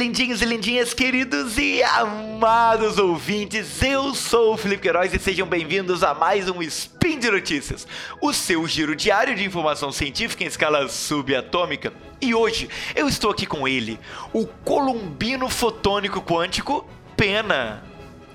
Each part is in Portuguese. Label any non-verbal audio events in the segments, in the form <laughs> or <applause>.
lindinhos e lindinhas, queridos e amados ouvintes. Eu sou o Felipe Queiroz e sejam bem-vindos a mais um Spin de Notícias, o seu giro diário de informação científica em escala subatômica. E hoje eu estou aqui com ele, o columbino fotônico quântico Pena.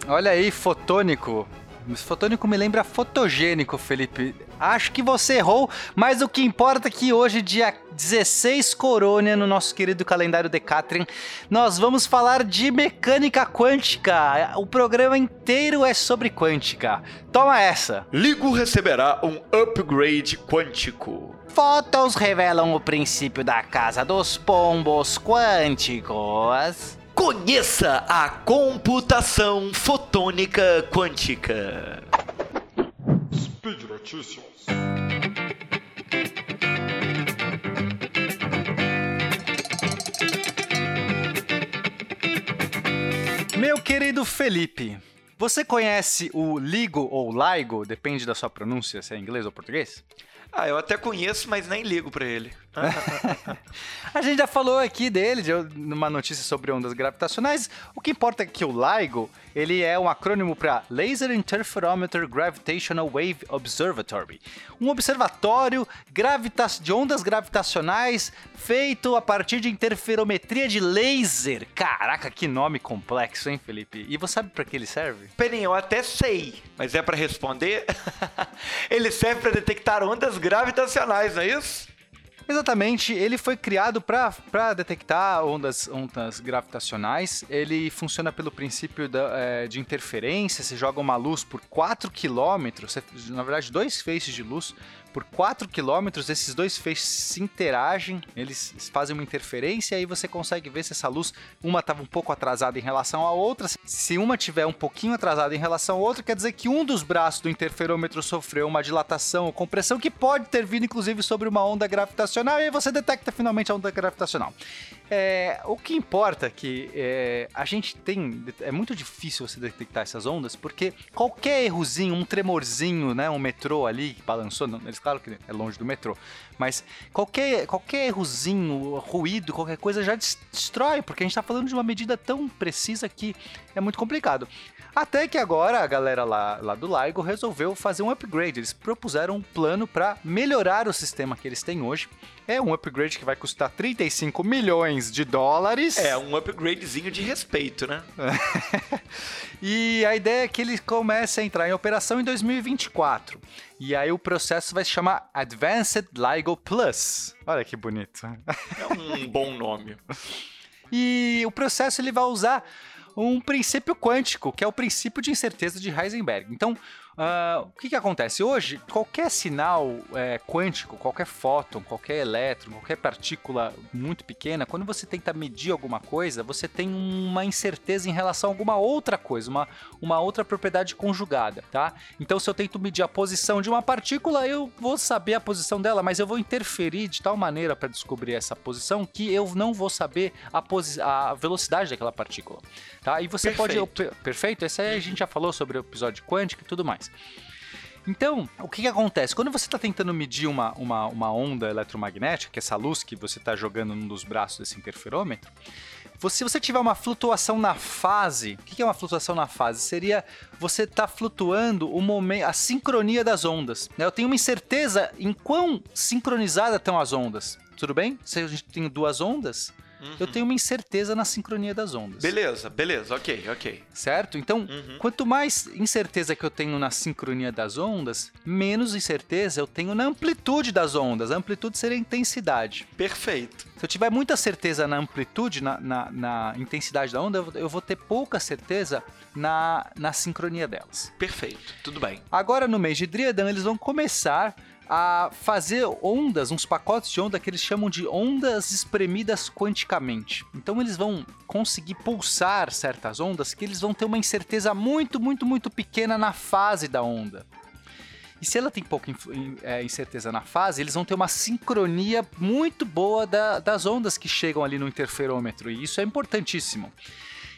Olha aí, fotônico. Fotônico me lembra fotogênico, Felipe. Acho que você errou, mas o que importa é que hoje, dia 16 Corônia, no nosso querido calendário Decatrin, nós vamos falar de mecânica quântica. O programa inteiro é sobre quântica. Toma essa! Ligo receberá um upgrade quântico. Fotos revelam o princípio da casa dos pombos quânticos. Conheça a computação fotônica quântica. Speed Notícias. Meu querido Felipe, você conhece o LIGO ou LIGO, depende da sua pronúncia, se é inglês ou português? Ah, eu até conheço, mas nem ligo pra ele. <laughs> A gente já falou aqui dele, de numa notícia sobre ondas gravitacionais. O que importa é que o LIGO, ele é um acrônimo para Laser Interferometer Gravitational Wave Observatory, um observatório gravita de ondas gravitacionais feito a partir de interferometria de laser. Caraca, que nome complexo, hein, Felipe? E você sabe para que ele serve? Peninho, eu até sei, mas é para responder? <laughs> ele serve para detectar ondas gravitacionais, não é isso? Exatamente, ele foi criado para detectar ondas, ondas gravitacionais. Ele funciona pelo princípio da, é, de interferência. Você joga uma luz por 4 km, na verdade, dois feixes de luz por 4 km, esses dois feixes se interagem, eles fazem uma interferência e aí você consegue ver se essa luz, uma estava um pouco atrasada em relação à outra. Se uma tiver um pouquinho atrasada em relação à outra, quer dizer que um dos braços do interferômetro sofreu uma dilatação ou compressão que pode ter vindo inclusive sobre uma onda gravitacional e aí você detecta finalmente a onda gravitacional. É, o que importa é que é, a gente tem. É muito difícil você detectar essas ondas, porque qualquer errozinho, um tremorzinho, né? Um metrô ali que balançou, eles claro que é longe do metrô, mas qualquer, qualquer errozinho, ruído, qualquer coisa já destrói, porque a gente está falando de uma medida tão precisa que é muito complicado. Até que agora a galera lá, lá do LIGO resolveu fazer um upgrade. Eles propuseram um plano para melhorar o sistema que eles têm hoje. É um upgrade que vai custar 35 milhões de dólares. É, um upgradezinho de respeito, né? <laughs> e a ideia é que ele comece a entrar em operação em 2024. E aí o processo vai se chamar Advanced LIGO Plus. Olha que bonito. É um bom nome. E o processo ele vai usar um princípio quântico, que é o princípio de incerteza de Heisenberg. Então, Uh, o que, que acontece? Hoje, qualquer sinal é, quântico, qualquer fóton, qualquer elétron, qualquer partícula muito pequena, quando você tenta medir alguma coisa, você tem uma incerteza em relação a alguma outra coisa, uma, uma outra propriedade conjugada, tá? Então, se eu tento medir a posição de uma partícula, eu vou saber a posição dela, mas eu vou interferir de tal maneira para descobrir essa posição que eu não vou saber a, a velocidade daquela partícula, tá? E você perfeito. pode... Perfeito? Essa aí a gente já falou sobre o episódio quântico e tudo mais. Então, o que, que acontece? Quando você está tentando medir uma, uma, uma onda eletromagnética, que é essa luz que você está jogando num dos braços desse interferômetro, se você tiver uma flutuação na fase, o que é uma flutuação na fase? Seria você estar tá flutuando o momento, a sincronia das ondas. Né? Eu tenho uma incerteza em quão sincronizadas estão as ondas. Tudo bem? Se a gente tem duas ondas, Uhum. Eu tenho uma incerteza na sincronia das ondas. Beleza, beleza, ok, ok. Certo? Então, uhum. quanto mais incerteza que eu tenho na sincronia das ondas, menos incerteza eu tenho na amplitude das ondas. A amplitude seria a intensidade. Perfeito. Se eu tiver muita certeza na amplitude, na, na, na intensidade da onda, eu vou ter pouca certeza na, na sincronia delas. Perfeito, tudo bem. Agora, no mês de Driadan, eles vão começar a fazer ondas, uns pacotes de onda que eles chamam de ondas espremidas quanticamente. Então eles vão conseguir pulsar certas ondas que eles vão ter uma incerteza muito, muito, muito pequena na fase da onda. E se ela tem pouca é, incerteza na fase, eles vão ter uma sincronia muito boa da, das ondas que chegam ali no interferômetro, e isso é importantíssimo.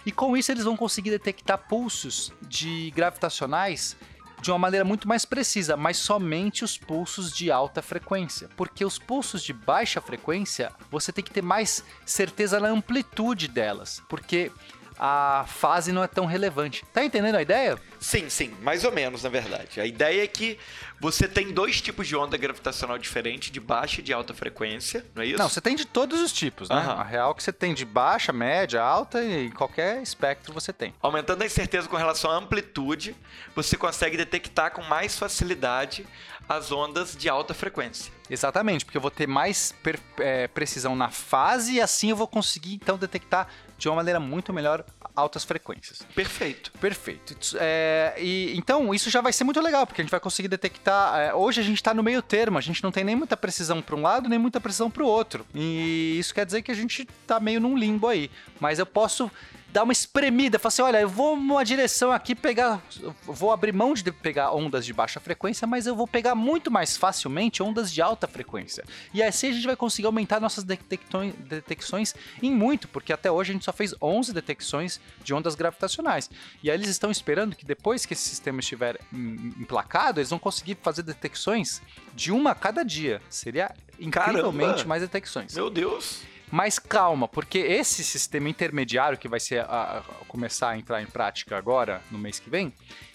E com isso eles vão conseguir detectar pulsos de gravitacionais de uma maneira muito mais precisa, mas somente os pulsos de alta frequência. Porque os pulsos de baixa frequência, você tem que ter mais certeza na amplitude delas. Porque a fase não é tão relevante. Tá entendendo a ideia? Sim, sim, mais ou menos, na verdade. A ideia é que você tem dois tipos de onda gravitacional diferente, de baixa e de alta frequência, não é isso? Não, você tem de todos os tipos, né? Aham. A real é que você tem de baixa, média, alta e em qualquer espectro você tem. Aumentando a incerteza com relação à amplitude, você consegue detectar com mais facilidade as ondas de alta frequência. Exatamente, porque eu vou ter mais per- é, precisão na fase e assim eu vou conseguir então detectar de uma maneira muito melhor altas frequências. Perfeito. Perfeito. É, e, então, isso já vai ser muito legal, porque a gente vai conseguir detectar. é, hoje a gente está no meio termo, a gente não tem nem muita precisão para um lado, nem muita precisão para o outro. E isso quer dizer que a gente tá meio num limbo aí. Mas eu posso dar uma espremida, falar assim: olha, eu vou numa direção aqui pegar. Vou abrir mão de pegar ondas de baixa frequência, mas eu vou pegar muito mais facilmente ondas de alta frequência. E assim a gente vai conseguir aumentar nossas detecções em muito, porque até hoje a gente só fez 11 detecções de ondas gravitacionais. E aí eles estão esperando que depois que esse sistema estiver em- emplacado, eles vão conseguir fazer detecções de uma a cada dia. Seria incrivelmente Caramba! mais detecções. Meu Deus. Mas calma, porque esse sistema intermediário que vai ser a- a- começar a entrar em prática agora, no mês que vem,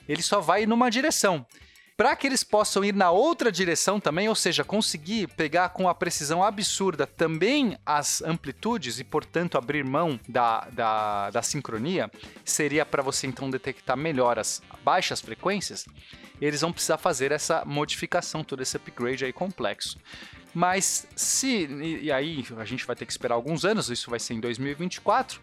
ele só vai numa direção. Para que eles possam ir na outra direção também, ou seja, conseguir pegar com a precisão absurda também as amplitudes e, portanto, abrir mão da, da, da sincronia, seria para você então detectar melhor as baixas frequências, eles vão precisar fazer essa modificação, todo esse upgrade aí complexo. Mas se. E, e aí a gente vai ter que esperar alguns anos, isso vai ser em 2024.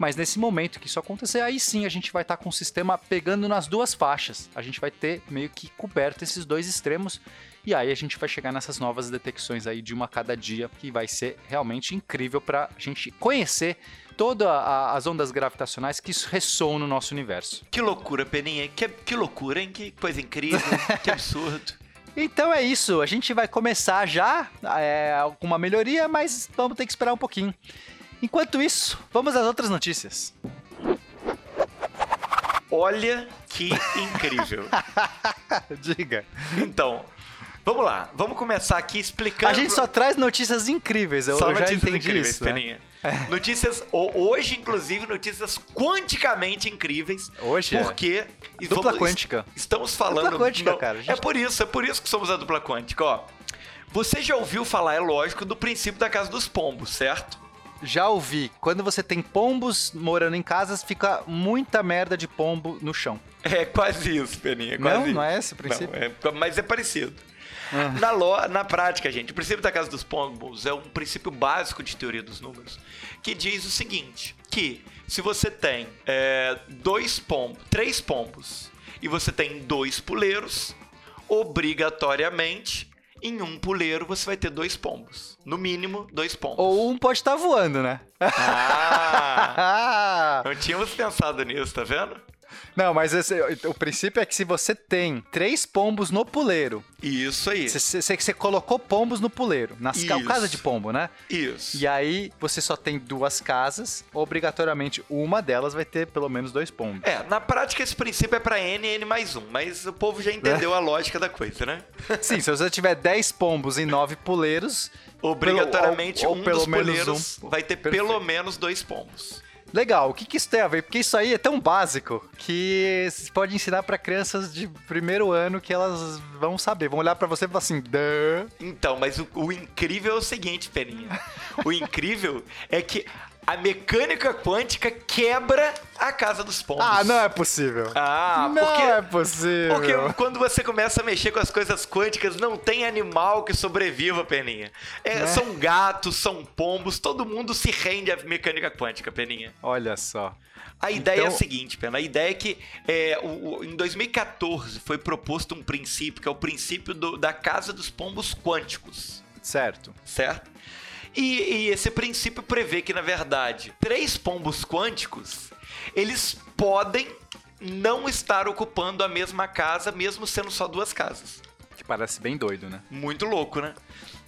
Mas nesse momento que isso acontecer, aí sim a gente vai estar com o sistema pegando nas duas faixas. A gente vai ter meio que coberto esses dois extremos. E aí a gente vai chegar nessas novas detecções aí de uma a cada dia, que vai ser realmente incrível para a gente conhecer todas as ondas gravitacionais que ressoam no nosso universo. Que loucura, Peninha. Que, que loucura, hein? Que coisa incrível. <laughs> que absurdo. Então é isso, a gente vai começar já é, com uma melhoria, mas vamos ter que esperar um pouquinho. Enquanto isso, vamos às outras notícias. Olha que incrível. <laughs> Diga. Então, vamos lá. Vamos começar aqui explicando. A gente só traz notícias incríveis, eu, Só já notícias entendi incríveis, isso. né? Peninha. Notícias, ho- hoje, inclusive, notícias quanticamente incríveis. Hoje é. Porque. e Dupla vamos- quântica. Estamos falando. Dupla quântica, cara, gente- É por isso, é por isso que somos a dupla quântica, ó. Você já ouviu falar, é lógico, do princípio da casa dos pombos, certo? Já ouvi, quando você tem pombos morando em casas, fica muita merda de pombo no chão. É quase isso, Peninha. Quase Não, isso. não é esse o princípio? Não, é- mas é parecido. Ah. Na, lo- na prática, gente, o princípio da casa dos pombos é um princípio básico de teoria dos números que diz o seguinte: que se você tem é, dois pombos, três pombos e você tem dois puleiros, obrigatoriamente em um puleiro você vai ter dois pombos, no mínimo dois pombos. Ou um pode estar voando, né? Ah, <laughs> não tínhamos pensado nisso, tá vendo? Não, mas esse- o princípio é que se você tem três pombos no puleiro, Isso aí. você, colocou pombos no puleiro, nas Isso. casa de pombo, né? Isso. E aí você só tem duas casas, obrigatoriamente uma delas vai ter pelo menos dois pombos. É, na prática esse princípio é pra N e N mais um, mas o povo já entendeu a lógica da coisa, né? <laughs> Sim, se você tiver 10 pombos e 9 puleiros, Obrigatoriamente ou- ou um pelo dos menos puleiros um. vai ter Perfeito. pelo menos dois pombos. Legal. O que, que isso tem a ver? Porque isso aí é tão básico que você pode ensinar pra crianças de primeiro ano que elas vão saber. Vão olhar pra você e falar assim, Duh. Então, mas o, o incrível é o seguinte, Peninha. <laughs> O incrível é que a mecânica quântica quebra a casa dos pombos. Ah, não é possível. Ah, não porque... é possível. Porque quando você começa a mexer com as coisas quânticas, não tem animal que sobreviva, Peninha. É, Né? São gatos, são pombos, todo mundo se rende à mecânica quântica, Peninha. Olha só. A ideia é Então- a seguinte, Pena. A ideia é que é, o- o- em 2014 foi proposto um princípio, que é o princípio do- da casa dos pombos quânticos, Certo. certo? E, e esse princípio prevê que, na verdade, três pombos quânticos, eles podem não estar ocupando a mesma casa, mesmo sendo só duas casas. Que parece bem doido, né? Muito louco, né?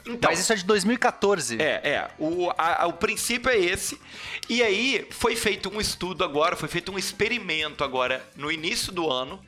Então, Mas isso é de 2014. é, é. O, a- o princípio é esse. E aí foi feito um estudo agora, foi feito um experimento agora no início do ano,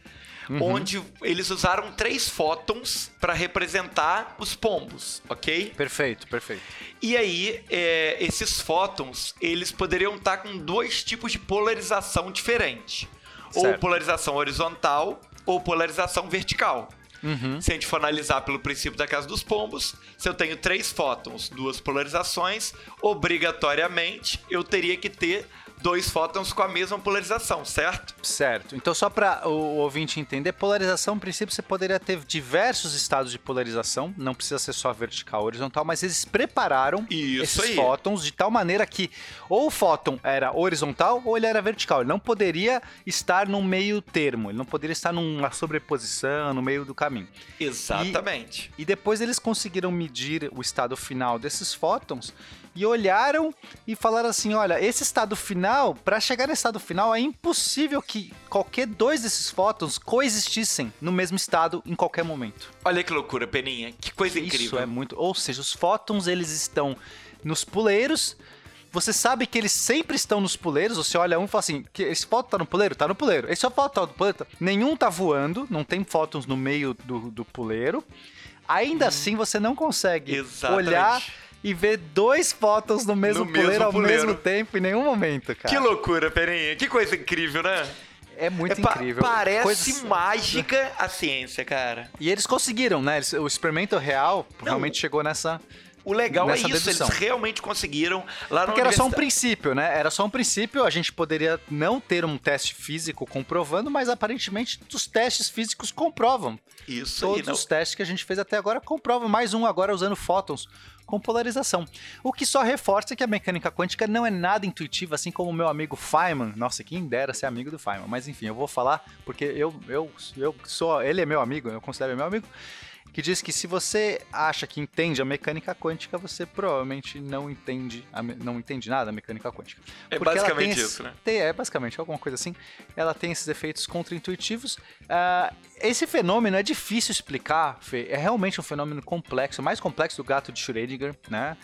onde eles usaram três fótons para representar os pombos, ok? Perfeito, perfeito. E aí, é, esses fótons, eles poderiam estar com dois tipos de polarização diferente. Ou Certo. polarização horizontal ou polarização vertical. Uhum. Se a gente for analisar pelo princípio da casa dos pombos, se eu tenho três fótons, duas polarizações, obrigatoriamente eu teria que ter dois fótons com a mesma polarização, certo? Certo. Então, só para o ouvinte entender, polarização, no princípio, você poderia ter diversos estados de polarização, não precisa ser só vertical ou horizontal, mas eles prepararam Isso esses aí. fótons de tal maneira que ou o fóton era horizontal ou ele era vertical. Ele não poderia estar no meio termo, ele não poderia estar numa sobreposição, no meio do caminho. Exatamente. E depois eles conseguiram medir o estado final desses fótons e olharam e falaram assim: olha, esse estado final, para chegar nesse estado final, é impossível que qualquer dois desses fótons coexistissem no mesmo estado em qualquer momento. Olha que loucura, Peninha. Que coisa Isso incrível. é muito. Ou seja, os fótons eles estão nos puleiros. Você sabe que eles sempre estão nos puleiros. Você olha um e fala assim: que esse fóton tá no puleiro? Tá no puleiro. Esse fóton tá no puleiro? Tá- Nenhum tá voando, não tem fótons no meio do, do puleiro. Ainda assim, você não consegue Hum. Exatamente. olhar e ver dois fótons no mesmo No puleiro mesmo ao puleiro. mesmo tempo em nenhum momento, cara. Que loucura, Peninha. Que coisa incrível, né? É muito É pa- incrível. Parece Coisas- mágica a ciência, cara. E eles conseguiram, né? Eles- o experimento real realmente chegou nessa. O legal é isso, dedução. eles realmente conseguiram lá Porque era só um princípio, né? Era só um princípio, a gente poderia não ter um teste físico comprovando, mas aparentemente os testes físicos comprovam. Isso aí, Todos não. os testes que a gente fez até agora comprovam. Mais um agora usando fótons com polarização. O que só reforça que a mecânica quântica não é nada intuitiva, assim como o meu amigo Feynman. Nossa, quem dera ser amigo do Feynman. Mas enfim, eu vou falar porque eu, eu, eu sou. Ele é meu amigo, eu considero ele meu amigo. Que diz que se você acha que entende a mecânica quântica, você provavelmente não entende, a não entende nada da mecânica quântica. É Porque basicamente tem esse- isso, né? é basicamente alguma coisa assim. Ela tem esses efeitos contraintuitivos. Ah, esse fenômeno é difícil explicar, Fê. É realmente um fenômeno complexo, mais complexo do gato de Schrödinger, né?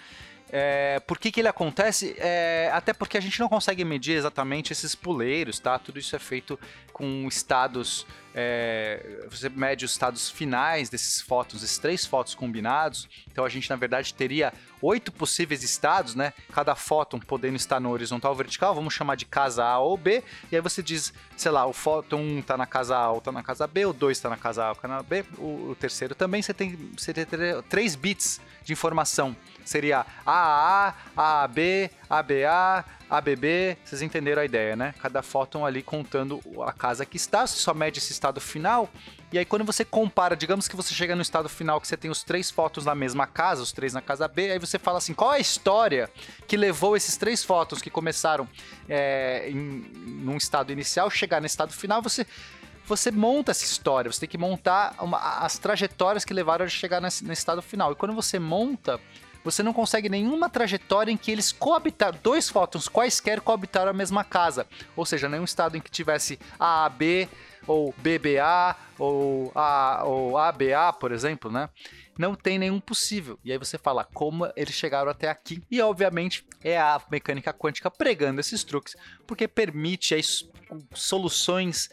É, por que, que ele acontece? É, até porque a gente não consegue medir exatamente esses puleiros, tá? Tudo isso é feito com estados. É, você mede os estados finais desses fótons, esses três fótons combinados. Então a gente, na verdade, teria oito possíveis estados, né? Cada fóton podendo estar no horizontal ou vertical, vamos chamar de casa A ou B. E aí você diz, sei lá, o fóton 1 tá na casa A ou tá na casa B, o 2 tá na casa A ou na B, o, o terceiro também. Você tem você teria três bits de informação. Seria AAA, AAB, ABA, ABB. Vocês entenderam a ideia, né? Cada fóton ali contando a casa que está, você só mede esse estado final. E aí, quando você compara, digamos que você chega no estado final que você tem os três fótons na mesma casa, os três na casa B, aí você fala assim: qual é a história que levou esses três fótons que começaram é, em, num estado inicial chegar no estado final? Você você monta essa história, você tem que montar uma- as trajetórias que levaram a chegar nesse, nesse estado final. E quando você monta, você não consegue nenhuma trajetória em que eles coabitaram, dois fótons quaisquer coabitaram a mesma casa. Ou seja, nenhum estado em que tivesse AAB, ou BBA, ou, A, ou ABA, por exemplo, né? Não tem nenhum possível. E aí você fala como eles chegaram até aqui. E obviamente é a mecânica quântica pregando esses truques, porque permite aí s- soluções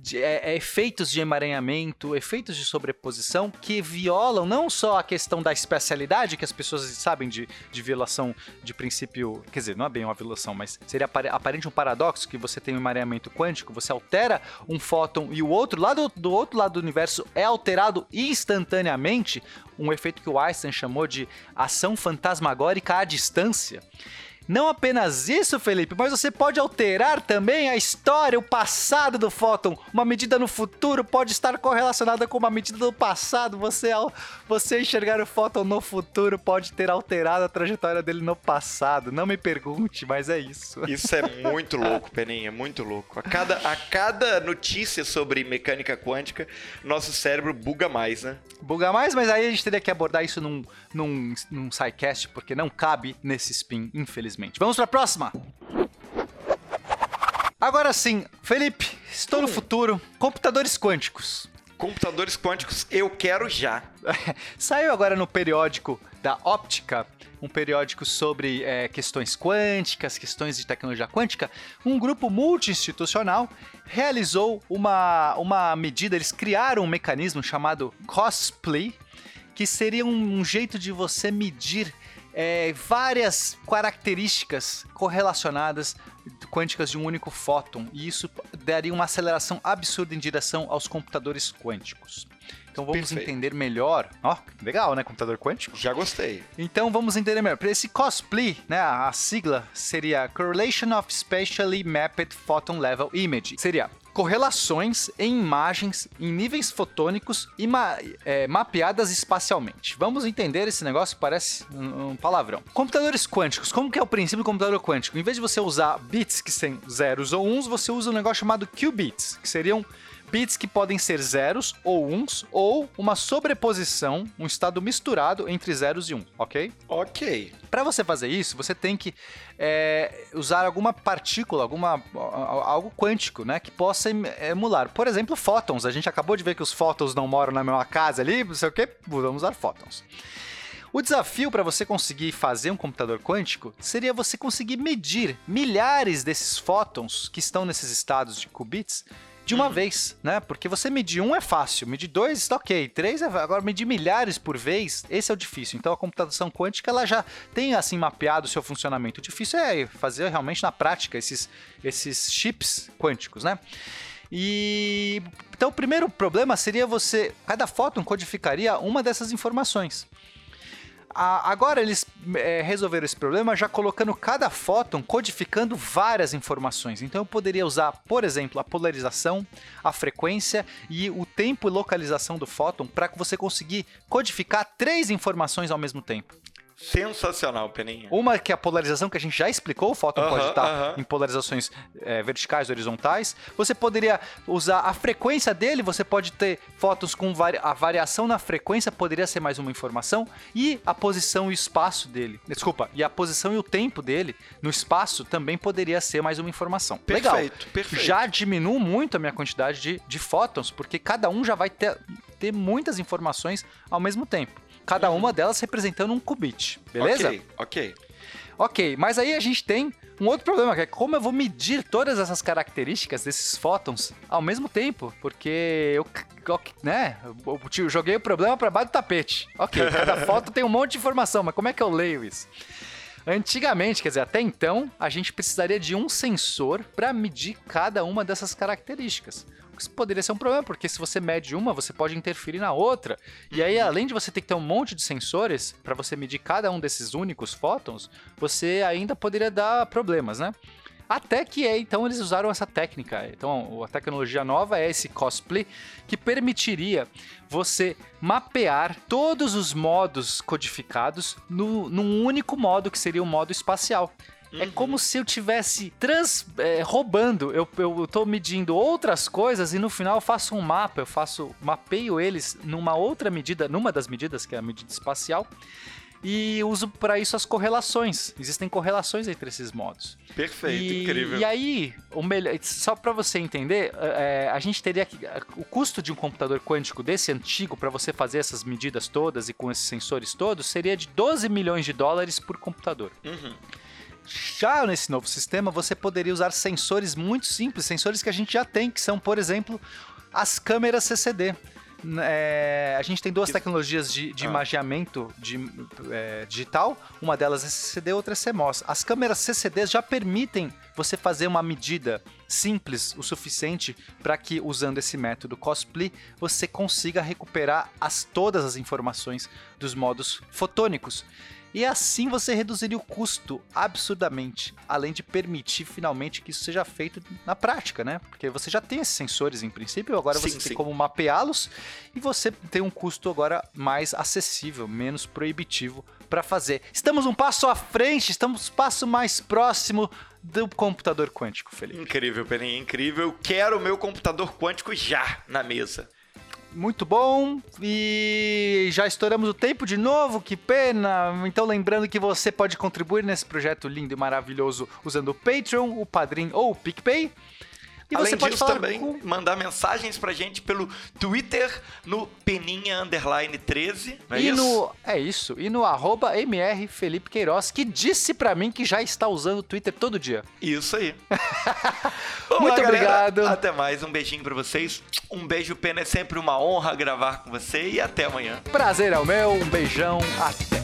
de, é, é, efeitos de emaranhamento, efeitos de sobreposição que violam não só a questão da especialidade, que as pessoas sabem de, de violação de princípio, quer dizer, não é bem uma violação, mas seria apare- aparente um paradoxo que você tem um emaranhamento quântico, você altera um fóton e o outro lado do outro lado do universo é alterado instantaneamente, um efeito que o Einstein chamou de ação fantasmagórica à distância. Não apenas isso, Felipe, mas você pode alterar também a história, o passado do fóton. Uma medida no futuro pode estar correlacionada com uma medida do passado. Você, você enxergar o fóton no futuro pode ter alterado a trajetória dele no passado. Não me pergunte, mas é isso. Isso é muito louco, Peninha, muito louco. A cada, a cada notícia sobre mecânica quântica, nosso cérebro buga mais, né? Buga mais, mas aí a gente teria que abordar isso num, num, num sidecast, porque não cabe nesse spin, infelizmente. Vamos pra próxima! Agora sim, Felipe, estou no futuro. Computadores quânticos. Computadores quânticos, eu quero já. <laughs> Saiu agora no periódico da Óptica, um periódico sobre é, questões quânticas, questões de tecnologia quântica, um grupo multi-institucional realizou uma, uma medida, eles criaram um mecanismo chamado cosplay, que seria um, um jeito de você medir é, várias características correlacionadas quânticas de um único fóton, e isso daria uma aceleração absurda em direção aos computadores quânticos. Então vamos Perfeito. entender melhor. Ó, legal, né? Computador quântico. Já gostei. Então vamos entender melhor. Para esse cosplay, né, a sigla seria Correlation of Spatially Mapped Photon Level Image. Seria correlações em imagens em níveis fotônicos e ma é, mapeadas espacialmente. Vamos entender esse negócio, parece um, palavrão. Computadores quânticos, como que é o princípio do computador quântico? Em vez de você usar bits que são zeros ou uns, você usa um negócio chamado qubits, que seriam bits que podem ser zeros ou uns, ou uma sobreposição, um estado misturado entre zeros e um, ok? Ok. Para você fazer isso, você tem que é, usar alguma partícula, alguma algo quântico, né, que possa emular. Por exemplo, fótons. A gente acabou de ver que os fótons não moram na mesma casa ali, não sei o que. Vamos usar fótons. O desafio para você conseguir fazer um computador quântico seria você conseguir medir milhares desses fótons que estão nesses estados de qubits de uma uhum. vez, né? Porque você medir um é fácil, medir dois está ok, três é agora medir milhares por vez, esse é o difícil. Então a computação quântica ela já tem assim mapeado o seu funcionamento. O difícil é fazer realmente na prática esses esses chips quânticos, né? E então o primeiro problema seria você cada fóton codificaria uma dessas informações. Agora eles é, resolveram esse problema já colocando cada fóton codificando várias informações. Então eu poderia usar, por exemplo, a polarização, a frequência e o tempo e localização do fóton para que você conseguir codificar três informações ao mesmo tempo. Sensacional, Peninha. Uma que é a polarização que a gente já explicou, o fóton uh -huh, pode estar uh -huh. em polarizações é, verticais, horizontais. Você poderia usar a frequência dele, você pode ter fótons com vari a variação na frequência, poderia ser mais uma informação, e a posição e o espaço dele. Desculpa, e a posição e o tempo dele no espaço também poderia ser mais uma informação. Perfeito, Legal. perfeito. Já diminui muito a minha quantidade de, de fótons, porque cada um já vai ter, ter muitas informações ao mesmo tempo cada uma delas representando um qubit, beleza? Ok, ok. Ok, mas aí a gente tem um outro problema, que é como eu vou medir todas essas características desses fótons ao mesmo tempo, porque eu, né, eu joguei o problema para baixo do tapete. Ok, cada <laughs> foto tem um monte de informação, mas como é que eu leio isso? Antigamente, quer dizer, até então, a gente precisaria de um sensor para medir cada uma dessas características. Isso poderia ser um problema, porque se você mede uma, você pode interferir na outra. E aí, uhum. além de você ter que ter um monte de sensores para você medir cada um desses únicos fótons, você ainda poderia dar problemas, né? Até que é, então eles usaram essa técnica. Então a tecnologia nova é esse cosplay que permitiria você mapear todos os modos codificados no, num único modo que seria o modo espacial. É uhum. É como se eu tivesse trans, é, roubando. Eu, eu tô medindo outras coisas e no final eu faço um mapa, eu faço mapeio eles numa outra medida, numa das medidas que é a medida espacial. E uso para isso as correlações. Existem correlações entre esses modos. Perfeito, e, incrível. E aí, o melhor, só para você entender, é, a gente teria que. O custo de um computador quântico desse antigo para você fazer essas medidas todas e com esses sensores todos seria de 12 milhões de dólares por computador. Uhum. Já nesse novo sistema, você poderia usar sensores muito simples, sensores que a gente já tem, que são, por exemplo, as câmeras CCD. É, a gente tem duas tecnologias de, de ah. imageamento de, é, digital, uma delas é CCD, outra é CMOS. As câmeras CCD já permitem você fazer uma medida simples o suficiente para que, usando esse método cosplay, você consiga recuperar as, todas as informações dos modos fotônicos. E assim você reduziria o custo absurdamente, além de permitir finalmente que isso seja feito na prática, né? Porque você já tem esses sensores em princípio, agora sim, você sim. tem como mapeá-los e você tem um custo agora mais acessível, menos proibitivo para fazer. Estamos um passo à frente, estamos um passo mais próximo do computador quântico, Felipe. Incrível, Peninha, incrível. Quero o meu computador quântico já na mesa. Muito bom. E já estouramos o tempo de novo, que pena. Então, lembrando que você pode contribuir nesse projeto lindo e maravilhoso usando o Patreon, o Padrim ou o PicPay. E Além você pode disso, também com- mandar mensagens pra gente pelo Twitter no Peninha Underline 13. Não é e isso? no. É isso. E no arroba MR Felipe Queiroz, que disse pra mim que já está usando o Twitter todo dia. Isso aí. <laughs> Vamos Muito galera. obrigado. Até mais. Um beijinho pra vocês. Um beijo, Pena. É sempre uma honra gravar com você. E até amanhã. Prazer é o meu, um beijão, até